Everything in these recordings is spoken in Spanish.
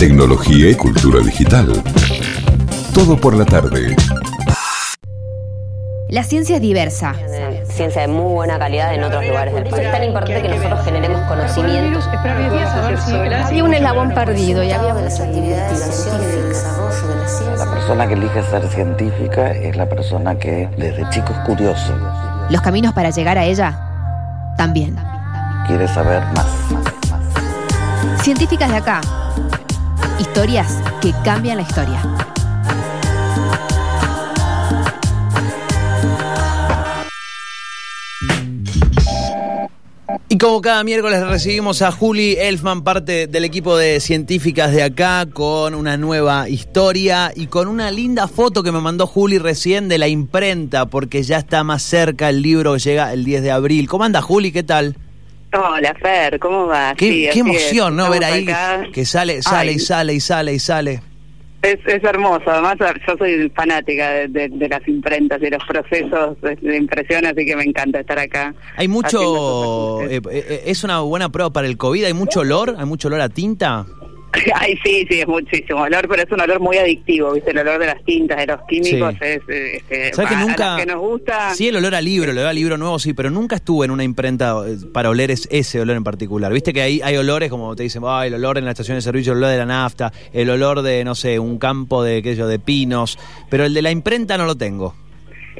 tecnología y cultura digital. Todo por la tarde. La ciencia es diversa. Ciencia de muy buena calidad en otros lugares del país. Es tan importante que nosotros generemos conocimiento. Había un eslabón perdido y había las actividades científicas, desarrollo de la ciencia. La persona que elige ser científica es la persona que desde chico es curioso, los caminos para llegar a ella también. quiere saber más. Científicas de acá. Historias que cambian la historia. Y como cada miércoles recibimos a Juli Elfman, parte del equipo de científicas de acá, con una nueva historia y con una linda foto que me mandó Juli recién de la imprenta, porque ya está más cerca el libro llega el 10 de abril. ¿Cómo anda Juli? ¿Qué tal? Hola Fer, ¿cómo vas? Qué, Sí, qué así emoción, es. ¿no? Ver ahí acá. que sale, sale Ay. y sale y sale y sale. Es, es hermoso, además yo soy fanática de, de- de las imprentas y de los procesos de, de impresión, así que me encanta estar acá. Hay mucho... eh, ajustes. eh, es una buena prueba para el COVID. ¿Hay mucho olor? ¿Hay mucho olor a tinta? Ay, sí, sí, es muchísimo olor, pero es un olor muy adictivo, ¿viste? El olor de las tintas, de los químicos, Sí. es... eh, este, ¿Sabes que nunca... que nos gusta... Sí, el olor a libro, el olor a libro nuevo, sí, pero nunca estuve en una imprenta eh, para oler es- ese olor en particular. Viste que ahí hay olores, como te dicen, el olor en la estación de servicio, el olor de la nafta, el olor de, no sé, un campo de, qué sé yo, de pinos, pero el de la imprenta no lo tengo.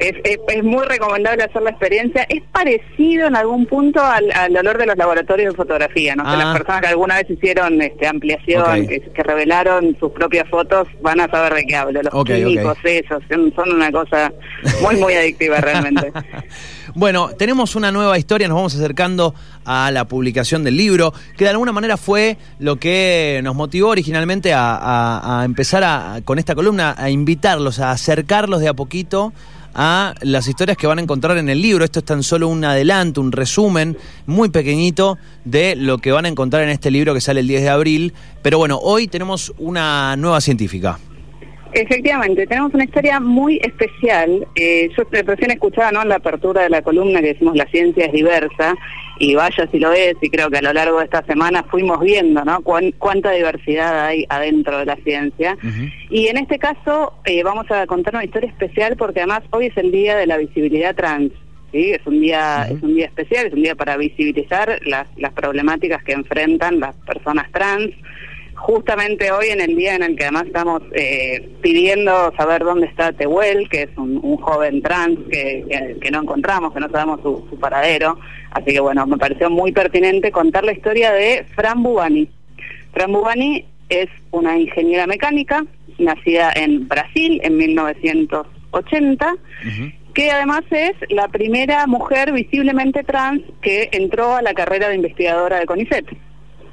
Es, es, es muy recomendable hacer la experiencia. Es parecido en algún punto al, al olor de los laboratorios de fotografía. No Ah. las personas que alguna vez hicieron este, ampliación, que, que revelaron sus propias fotos, van a saber de qué hablo. Los Ok, químicos, ok. esos, son, son una cosa muy, muy adictiva realmente. Bueno, tenemos una nueva historia, nos vamos acercando a la publicación del libro, que de alguna manera fue lo que nos motivó originalmente a, a- a empezar a- con esta columna, a invitarlos, a acercarlos de a poquito a las historias que van a encontrar en el libro. Esto es tan solo un adelanto, un resumen muy pequeñito de lo que van a encontrar en este libro que sale el 10 de abril. Pero bueno, hoy tenemos una nueva científica. Efectivamente, tenemos una historia muy especial. Eh, yo recién escuchaba ¿no? en la apertura de la columna que decimos la ciencia es diversa, y vaya si lo es, y creo que a lo largo de esta semana fuimos viendo ¿no? Cuán- cuánta diversidad hay adentro de la ciencia. Y en este caso eh, vamos a contar una historia especial porque además hoy es el día de la visibilidad trans. ¿sí? Es un día es un día especial, es un día para visibilizar las, las problemáticas que enfrentan las personas trans justamente hoy en el día en el que además estamos eh, pidiendo saber dónde está Tehuel, que es un, un joven trans que, que- que no encontramos, que no sabemos su, su paradero. Así que bueno, me pareció muy pertinente contar la historia de Fran Bubani. Fran Bubani es una ingeniera mecánica, nacida en Brasil en 1980, que además es la primera mujer visiblemente trans que entró a la carrera de investigadora de CONICET.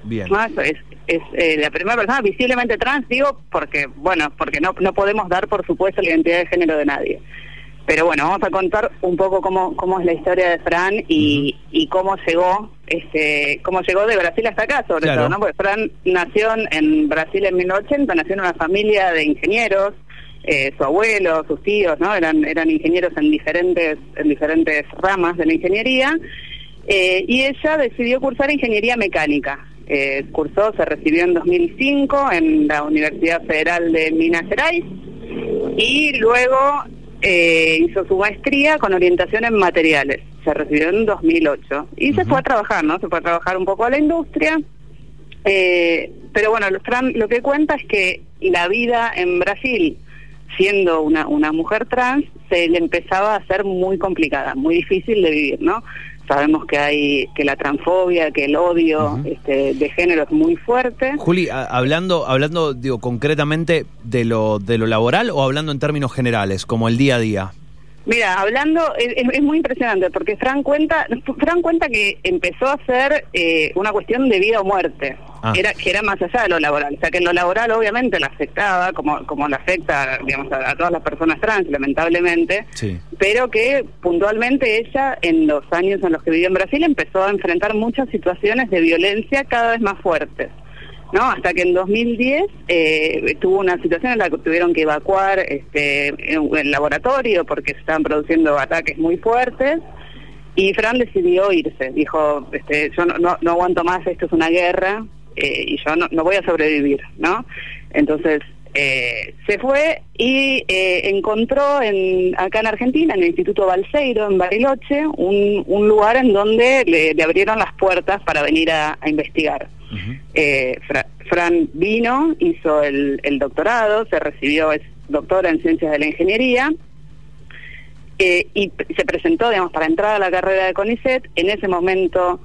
Bien. No, es, es eh, la primera persona visiblemente trans, digo, porque, bueno, porque no, no podemos dar, por supuesto, la identidad de género de nadie. Pero bueno, vamos a contar un poco cómo, cómo es la historia de Fran y, y cómo llegó, este, cómo llegó de Brasil hasta acá, sobre Claro. todo, ¿no? Porque Fran nació en- en Brasil en 1980, nació en una familia de ingenieros, eh, su abuelo, sus tíos, ¿no? Eran, eran ingenieros en diferentes, en diferentes ramas de la ingeniería. Eh, y ella decidió cursar ingeniería mecánica. Eh, cursó, se recibió en 2005 en la Universidad Federal de Minas Gerais y luego eh, hizo su maestría con orientación en materiales. Se recibió en 2008 y se fue a trabajar, ¿no? Se fue a trabajar un poco a la industria. Eh, pero bueno, lo- lo que cuenta es que la vida en Brasil, siendo una, una mujer trans, se le empezaba a hacer muy complicada, muy difícil de vivir, ¿no? Sabemos que hay que la transfobia, que el odio este, de género es muy fuerte. Juli, a- hablando, hablando, digo, concretamente de lo, de lo laboral o hablando en términos generales, como el día a día. Mira, hablando, es, muy impresionante porque Fran cuenta, Fran cuenta que empezó a ser eh, una cuestión de vida o muerte, Ah. era que era más allá de lo laboral, o sea que en lo laboral obviamente la afectaba, como como le afecta, digamos, a, a todas las personas trans, lamentablemente, Sí. pero que puntualmente ella en los años en los que vivió en Brasil empezó a enfrentar muchas situaciones de violencia cada vez más fuertes. ¿No? Hasta que en 2010 eh, tuvo una situación en la que tuvieron que evacuar este, el laboratorio porque se estaban produciendo ataques muy fuertes y Fran decidió irse. Dijo, este, yo no, no, aguanto más, esto es una guerra, eh, y yo no, no voy a sobrevivir, ¿no? Entonces eh, se fue y eh, encontró en, acá en Argentina, en el Instituto Balseiro, en Bariloche, un, un lugar en donde le, le abrieron las puertas para venir a, a investigar. Eh, Fra- Fran vino, hizo el, el doctorado, se recibió, es doctora en ciencias de la ingeniería, y se presentó, digamos, para entrar a la carrera de CONICET. En ese momento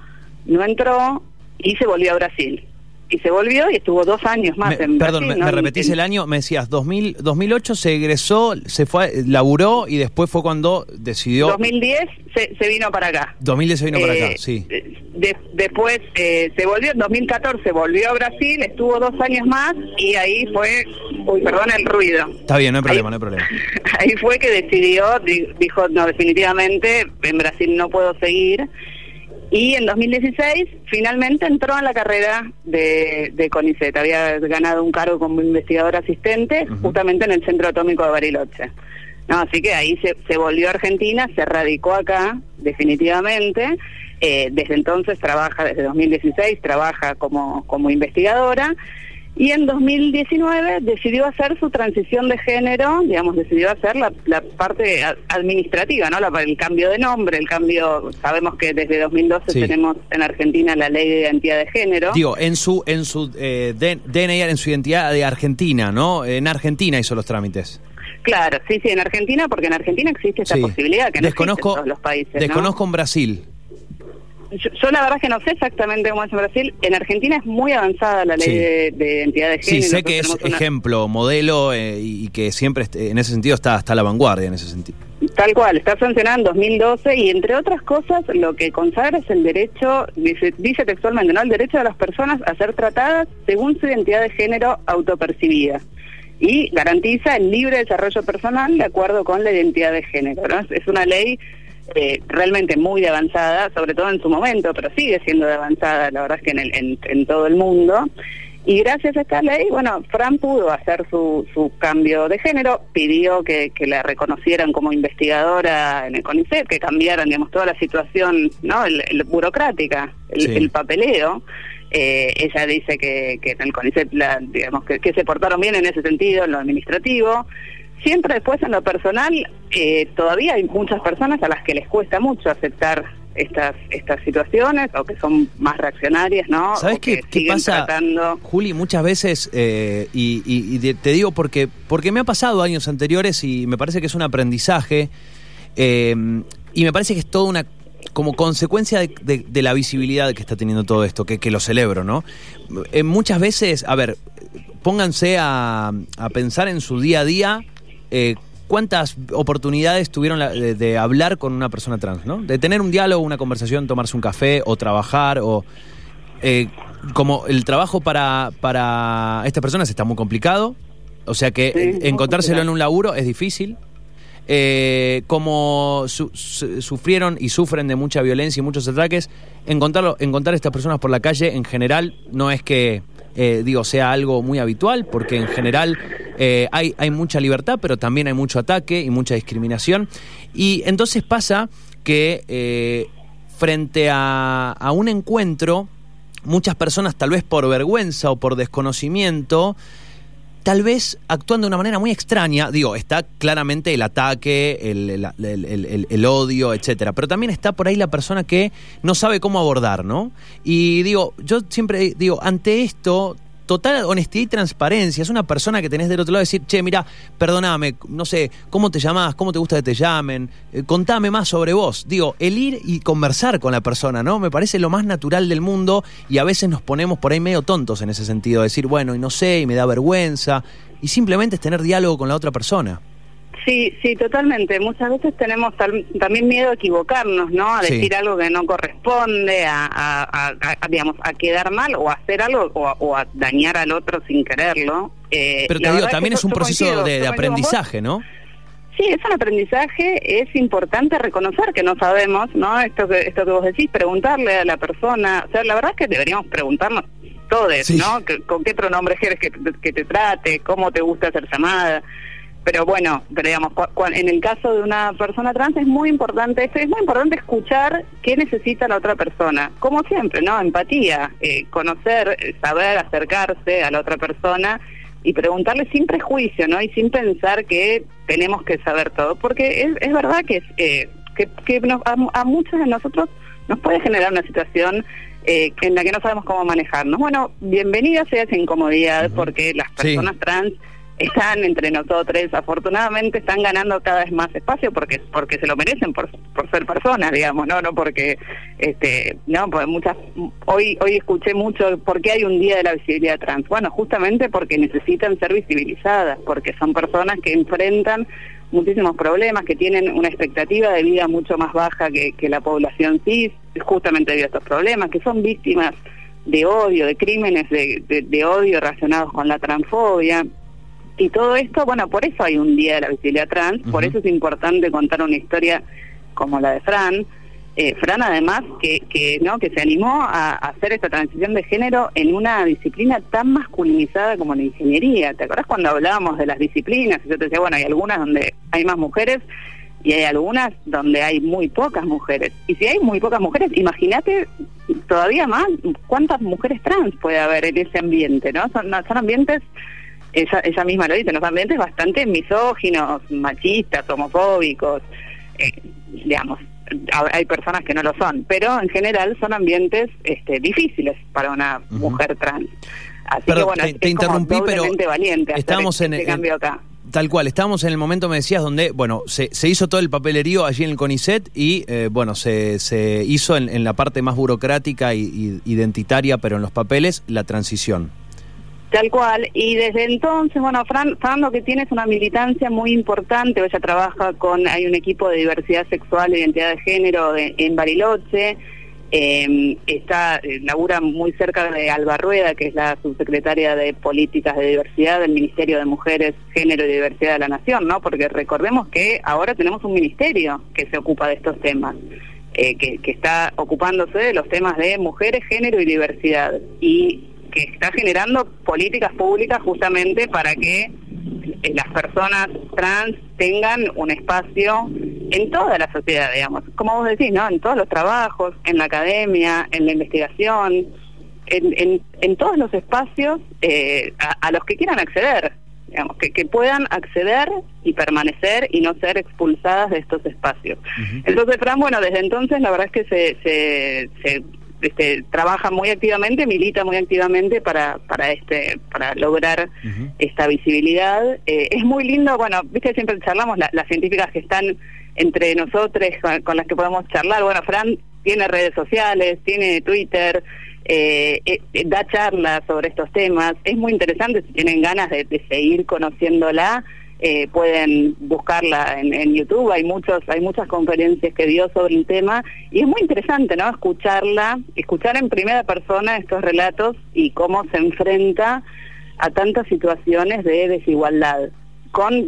no entró y se volvió a Brasil. Y se volvió y estuvo dos años más Me- en perdón, Brasil. me, ¿no? me repetís el año, me decías 2000, 2008 se egresó, se fue, laburó y después fue cuando decidió... 2010 se, se vino para acá. 2010 se vino para acá, Eh, sí. de- después eh, se volvió, en 2014 volvió a Brasil, estuvo dos años más y ahí fue, uy, perdón el ruido. Está bien, no hay problema, ahí- no hay problema. Ahí fue que decidió, di- dijo, no, definitivamente en Brasil no puedo seguir. Y en 2016 finalmente entró en la carrera de, de CONICET. Había ganado un cargo como investigador asistente justamente en el Centro Atómico de Bariloche. No, así que ahí se, se volvió a Argentina, se radicó acá definitivamente. Eh, desde entonces trabaja, desde 2016 trabaja como, como investigadora. Y en 2019 decidió hacer su transición de género, digamos, decidió hacer la, la parte administrativa, ¿no? La- el cambio de nombre, el cambio, sabemos que desde 2012 Sí. tenemos en Argentina la ley de identidad de género. Digo, en su en su eh, DNI, en su identidad de Argentina, ¿no? En Argentina hizo los trámites. Claro, sí, sí, en Argentina, porque en Argentina existe esta Sí. posibilidad que no desconozco, existe en todos los países. ¿no? desconozco en Brasil. Yo, yo la verdad que no sé exactamente cómo es en Brasil. En Argentina es muy avanzada la ley Sí. de, de identidad de género. Sí, sé que es una- ejemplo, modelo eh, y que siempre en ese sentido está, está a la vanguardia en ese sentido. Tal cual, está sancionada en 2012 y entre otras cosas lo que consagra es el derecho, dice, dice textualmente, ¿no? El derecho de las personas a ser tratadas según su identidad de género autopercibida y garantiza el libre desarrollo personal de acuerdo con la identidad de género. ¿no? Es, es una ley eh, realmente muy de avanzada, sobre todo en su momento, pero sigue siendo de avanzada, la verdad es que en, el- en, en todo el mundo. Y gracias a esta ley, bueno, Fran pudo hacer su, su cambio de género, pidió que, que la reconocieran como investigadora en el CONICET, que cambiaran, digamos, toda la situación, ¿no? El, el burocrática, el, Sí. el papeleo. Eh, ella dice que, que en el CONICET, la, digamos, que, que se portaron bien en ese sentido, en lo administrativo. Siempre después en lo personal, eh, todavía hay muchas personas a las que les cuesta mucho aceptar estas estas situaciones o que son más reaccionarias, ¿no? ¿Sabes qué, qué pasa, tratando- Juli? Muchas veces, eh, y, y- y te- te digo porque, porque me ha pasado años anteriores y me parece que es un aprendizaje, eh, y me parece que es toda una como consecuencia de, de- de la visibilidad que está teniendo todo esto, que, que lo celebro, ¿no? Eh, muchas veces, a ver, pónganse a, a pensar en su día a día. Eh, ¿Cuántas oportunidades tuvieron la- de, de hablar con una persona trans, ¿no? De tener un diálogo, una conversación, tomarse un café o trabajar o... eh, como el trabajo para, para estas personas está muy complicado, o sea que Sí, encontrárselo en un laburo es difícil. Eh, como su- su- sufrieron y sufren de mucha violencia y muchos ataques, encontrarlo, encontrar a estas personas por la calle en general no es que eh, digo sea algo muy habitual, porque en general eh, hay, mucha libertad, pero también hay mucho ataque y mucha discriminación. Y entonces pasa que eh, frente a, un encuentro, muchas personas tal vez por vergüenza o por desconocimiento, tal vez actúan de una manera muy extraña. Digo, está claramente el ataque, el- el odio, etcétera. Pero también está por ahí la persona que no sabe cómo abordar, ¿no? Y digo, yo siempre digo, ante esto. Total honestidad y transparencia. Es una persona que tenés del otro lado decir, che, mira, perdóname, no sé, ¿cómo te llamás? ¿Cómo te gusta que te llamen? Eh, contame más sobre vos. Digo, el ir y conversar con la persona, ¿no? Me parece lo más natural del mundo y a veces nos ponemos por ahí medio tontos en ese sentido. Decir, bueno, y no sé, y me da vergüenza. Y simplemente es tener diálogo con la otra persona. Sí, sí, totalmente. Muchas veces tenemos tal- también miedo a equivocarnos, ¿no? A Sí. decir algo que no corresponde, a, a- a- a- digamos, a quedar mal o a hacer algo o a, o dañar al otro sin quererlo. Eh, Pero te digo, también que es un proceso de, aprendizaje, ¿no? Sí, es un aprendizaje, es importante reconocer que no sabemos, ¿no? Esto que, esto que vos decís, preguntarle a la persona, o sea, la verdad es que deberíamos preguntarnos todos, Sí. ¿no? ¿Con qué pronombres quieres que te trate? ¿Cómo te gusta ser llamada? Pero bueno, pero digamos, en el caso de una persona trans es muy importante esto, es muy importante escuchar qué necesita la otra persona. Como siempre, ¿no? Empatía, eh, conocer, eh, saber, acercarse a la otra persona y preguntarle sin prejuicio, ¿no? Y sin pensar que tenemos que saber todo, porque es, es verdad que, eh, que, que nos- a, a muchos de nosotros nos puede generar una situación eh, en la que no sabemos cómo manejarnos. Bueno, bienvenida sea esa incomodidad, porque las Sí. personas trans están entre nosotros, afortunadamente están ganando cada vez más espacio porque porque se lo merecen por, por ser personas, digamos, no no porque este no porque muchas hoy hoy escuché mucho por qué hay un día de la visibilidad trans. Bueno, justamente porque necesitan ser visibilizadas, porque son personas que enfrentan muchísimos problemas, que tienen una expectativa de vida mucho más baja que, que la población cis, justamente debido a estos problemas, que son víctimas de odio, de crímenes de- de odio relacionados con la transfobia. Y todo esto, bueno, por eso hay un Día de la Visibilidad Trans, por eso es importante contar una historia como la de Fran. Eh, Fran además que, que no que se animó a, a hacer esta transición de género en una disciplina tan masculinizada como la ingeniería. ¿Te acordás cuando hablábamos de las disciplinas? Y yo te decía, bueno, hay algunas donde hay más mujeres y hay algunas donde hay muy pocas mujeres. Y si hay muy pocas mujeres, imagínate todavía más cuántas mujeres trans puede haber en ese ambiente, ¿no? Son, no, son ambientes, ella, ella misma lo dice, los ambientes bastante misóginos, machistas, homofóbicos, eh, digamos, ha- hay personas que no lo son, pero en general son ambientes este, difíciles para una mujer trans. Así Perdón, que bueno, te- es, te es como interrumpí, pero valiente hacer estábamos este, en- este en- cambio acá. Tal cual, estábamos en el momento, me decías, donde, bueno, se, se hizo todo el papelerío allí en el CONICET y, eh, bueno, se, se hizo en, en la parte más burocrática y, y identitaria, pero en los papeles, la transición. Tal cual, y desde entonces, bueno, Fran, Fran lo que tiene es una militancia muy importante, ella trabaja con, hay un equipo de diversidad sexual e identidad de género en Bariloche, eh, está, eh, labura muy cerca de Alba Rueda, que es la subsecretaria de Políticas de Diversidad del Ministerio de Mujeres, Género y Diversidad de la Nación, ¿no? Porque recordemos que ahora tenemos un ministerio que se ocupa de estos temas. eh, que, que está ocupándose de los temas de mujeres, género y diversidad y que está generando políticas públicas justamente para que eh, las personas trans tengan un espacio en toda la sociedad, digamos, como vos decís, ¿no? En todos los trabajos, en la academia, en la investigación, en, en, en todos los espacios eh, a, a los que quieran acceder, digamos, que, que puedan acceder y permanecer y no ser expulsadas de estos espacios. Entonces, Fran, bueno, desde entonces la verdad es que se, se, se, este, trabaja muy activamente, milita muy activamente para, para, este, para lograr esta visibilidad. Eh, es muy lindo, bueno, viste, siempre charlamos la- las científicas que están entre nosotros, con, con las que podemos charlar. Bueno, Fran tiene redes sociales, tiene Twitter, eh, eh, eh, da charlas sobre estos temas. Es muy interesante, si tienen ganas de, de seguir conociéndola, eh, pueden buscarla en, en YouTube. Hay muchos, hay muchas conferencias que dio sobre el tema y es muy interesante, ¿no? Escucharla, escuchar en primera persona estos relatos y cómo se enfrenta a tantas situaciones de desigualdad con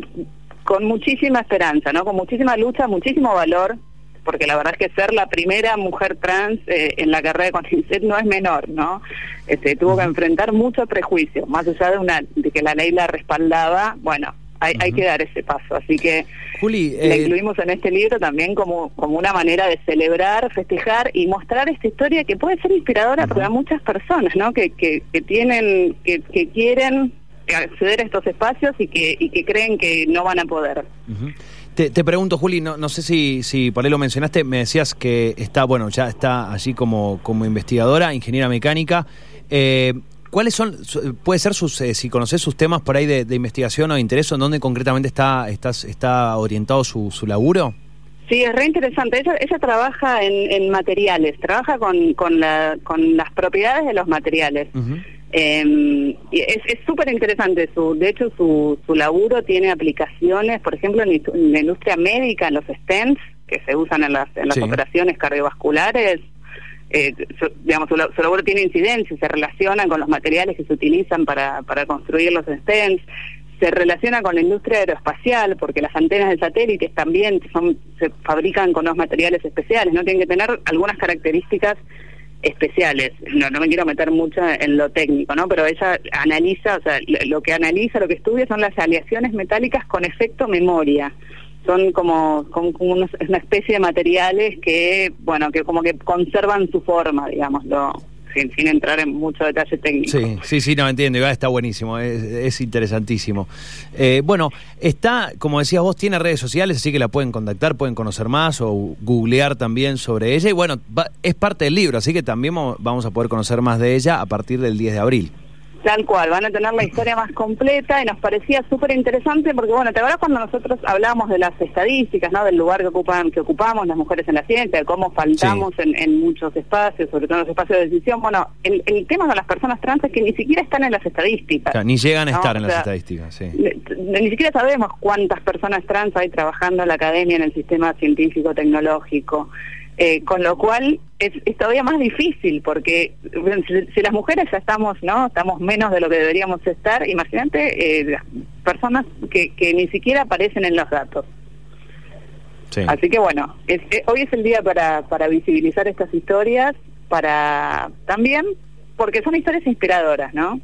con muchísima esperanza, ¿no? Con muchísima lucha, muchísimo valor, porque la verdad es que ser la primera mujer trans eh, en la carrera de CONICET no es menor, ¿no? Este, tuvo que enfrentar mucho prejuicio, más allá de una de que la ley la respaldaba, bueno, hay, hay que dar ese paso, así que Juli, la eh, incluimos en este libro también como, como una manera de celebrar, festejar y mostrar esta historia que puede ser inspiradora para muchas personas, ¿no? Que, que, que tienen, que, que quieren acceder a estos espacios y que, y que creen que no van a poder. Te, te pregunto, Juli, no, no sé si, si por ahí lo mencionaste, me decías que está, bueno, ya está allí como, como investigadora, ingeniera mecánica. Eh, ¿Cuáles son, puede ser sus, eh, si conoces sus temas por ahí de, de investigación o de interés, en dónde concretamente está, estás, está orientado su, su laburo? Sí, es re interesante. Ella, ella trabaja en, en materiales, trabaja con, con, la, con las propiedades de los materiales. Eh, y es súper interesante. Su, de hecho, su, su laburo tiene aplicaciones, por ejemplo, en, la- en la industria médica, en los stents que se usan en las, en las Sí. operaciones cardiovasculares. Eh, su, digamos, su, su laburo tiene incidencia, se relaciona con los materiales que se utilizan para, para construir los stents. Se relaciona con la industria aeroespacial, porque las antenas de satélites también son, se fabrican con los materiales especiales, no tienen que tener algunas características especiales. No, no me quiero meter mucho en lo técnico, ¿no? Pero ella analiza, o sea, lo que analiza, lo que estudia son las aleaciones metálicas con efecto memoria son como, como, una, especie de materiales que, bueno, que como que conservan su forma, digámoslo, sin, sin entrar en mucho detalle técnico. Sí, sí, sí, no entiendo, igual está buenísimo, es, interesantísimo. Eh, bueno, está, como decías vos, tiene redes sociales, así que la pueden contactar, pueden conocer más o googlear también sobre ella. Y bueno, es parte del libro, así que también vamos a poder conocer más de ella a partir del 10 de abril. Tal cual, van a tener la historia más completa y nos parecía súper interesante porque, bueno, te acuerdas cuando nosotros hablábamos de las estadísticas, ¿no? Del lugar que ocupan, que ocupamos las mujeres en la ciencia, de cómo faltamos en, muchos espacios, sobre todo en los espacios de decisión. Bueno, el, tema con las personas trans es que ni siquiera están en las estadísticas. ni llegan a estar en las estadísticas, sí. Ni, siquiera sabemos cuántas personas trans hay trabajando en la academia, en el sistema científico, tecnológico. Eh, con lo cual es, todavía más difícil porque si, las mujeres ya estamos no estamos menos de lo que deberíamos estar imagínate eh, personas que, que ni siquiera aparecen en los datos. Así que bueno es, eh, hoy es el día para, para visibilizar estas historias para también porque son historias inspiradoras no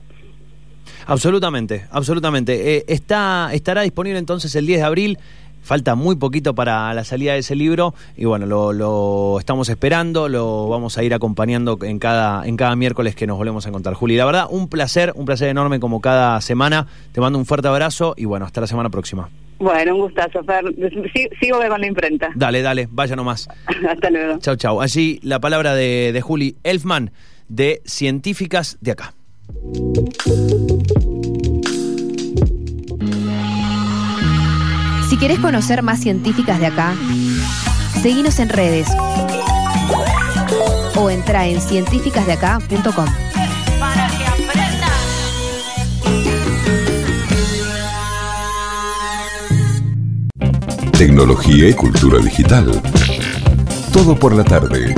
Absolutamente, absolutamente. Eh, está, estará disponible entonces el 10 de abril Falta muy poquito para la salida de ese libro y bueno, lo, estamos esperando, lo vamos a ir acompañando en cada, en cada miércoles que nos volvemos a encontrar. Juli, la verdad, un placer, un placer enorme como cada semana. Te mando un fuerte abrazo y bueno, hasta la semana próxima. Bueno, un gustazo, Fer. Sigo con la imprenta. Dale, dale, vaya nomás. hasta luego. Chau, chau. Allí la palabra de, de Juli Elfman, de Científicas de acá. Si querés conocer más científicas de acá, seguinos en redes o entra en científicasdeacá.com. Tecnología y cultura digital. Todo por la tarde.